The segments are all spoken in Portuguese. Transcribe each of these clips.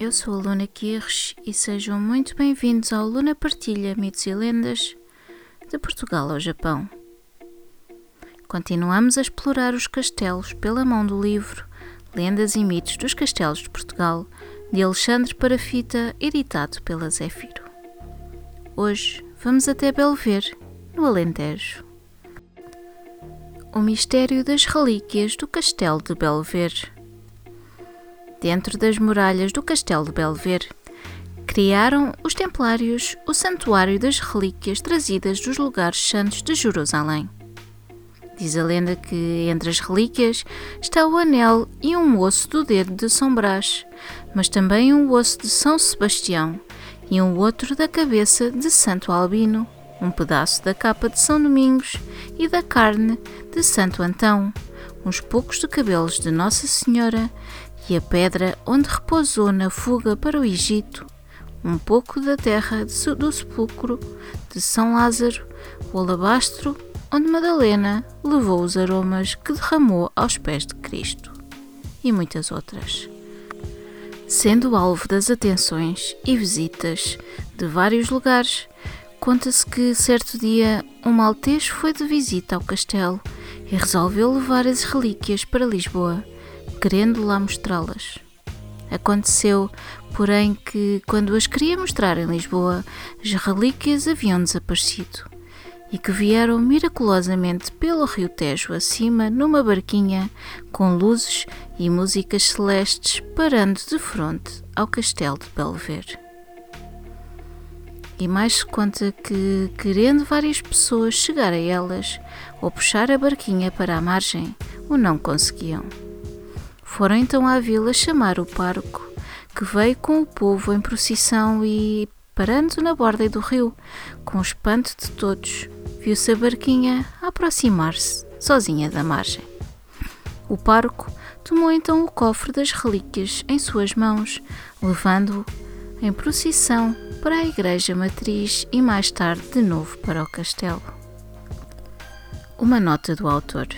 Eu sou a Luna Kirsch e sejam muito bem-vindos ao Luna Partilha Mitos e Lendas de Portugal ao Japão. Continuamos a explorar os castelos pela mão do livro Lendas e Mitos dos Castelos de Portugal, de Alexandre Parafita, editado pela Zéfiro. Hoje vamos até Belver, no Alentejo. O mistério das relíquias do Castelo de Belver dentro das muralhas do Castelo de Belver, criaram os Templários o Santuário das Relíquias trazidas dos lugares santos de Jerusalém. Diz a lenda que entre as relíquias está o anel e um osso do dedo de São Brás, mas também um osso de São Sebastião e um outro da cabeça de Santo Albino, um pedaço da capa de São Domingos e da carne de Santo Antão, uns poucos de cabelos de Nossa Senhora e a pedra onde repousou na fuga para o Egito, um pouco da terra do sepulcro de São Lázaro, o alabastro onde Madalena levou os aromas que derramou aos pés de Cristo, e muitas outras. Sendo alvo das atenções e visitas de vários lugares, conta-se que certo dia um maltês foi de visita ao castelo e resolveu levar as relíquias para Lisboa querendo lá mostrá-las. Aconteceu, porém, que quando as queria mostrar em Lisboa, as relíquias haviam desaparecido e que vieram miraculosamente pelo Rio Tejo acima numa barquinha com luzes e músicas celestes parando de frente ao castelo de Belver. E mais se conta que, querendo várias pessoas chegar a elas ou puxar a barquinha para a margem, o não conseguiam. Foram então à vila chamar o pároco, que veio com o povo em procissão e, parando na borda do rio, com espanto de todos, viu-se a barquinha aproximar-se, sozinha da margem. O pároco tomou então o cofre das relíquias em suas mãos, levando-o em procissão para a igreja matriz e mais tarde de novo para o castelo. Uma nota do autor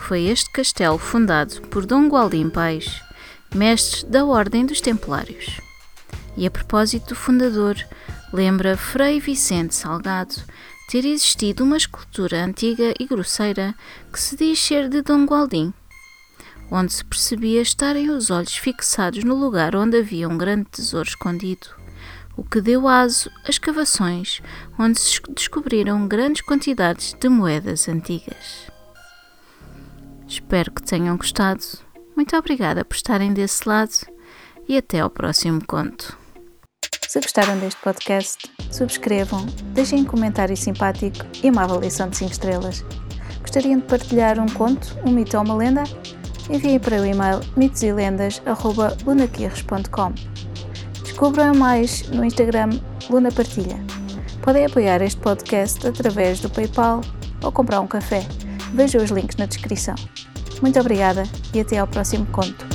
foi este castelo fundado por Dom Gualdim Pais, mestre da Ordem dos Templários. E a propósito do fundador, lembra Frei Vicente Salgado ter existido uma escultura antiga e grosseira que se diz ser de Dom Gualdim, onde se percebia estarem os olhos fixados no lugar onde havia um grande tesouro escondido, o que deu aso a escavações onde se descobriram grandes quantidades de moedas antigas. Espero que tenham gostado. Muito obrigada por estarem desse lado e até ao próximo conto. Se gostaram deste podcast, subscrevam, deixem um comentário simpático e uma avaliação de 5 estrelas. Gostariam de partilhar um conto, um mito ou uma lenda? Enviem para o e-mail mitoselendas.lunaquirres.com Descubram mais no Instagram Luna Partilha. Podem apoiar este podcast através do PayPal ou comprar um café. Vejam os links na descrição. Muito obrigada e até ao próximo conto.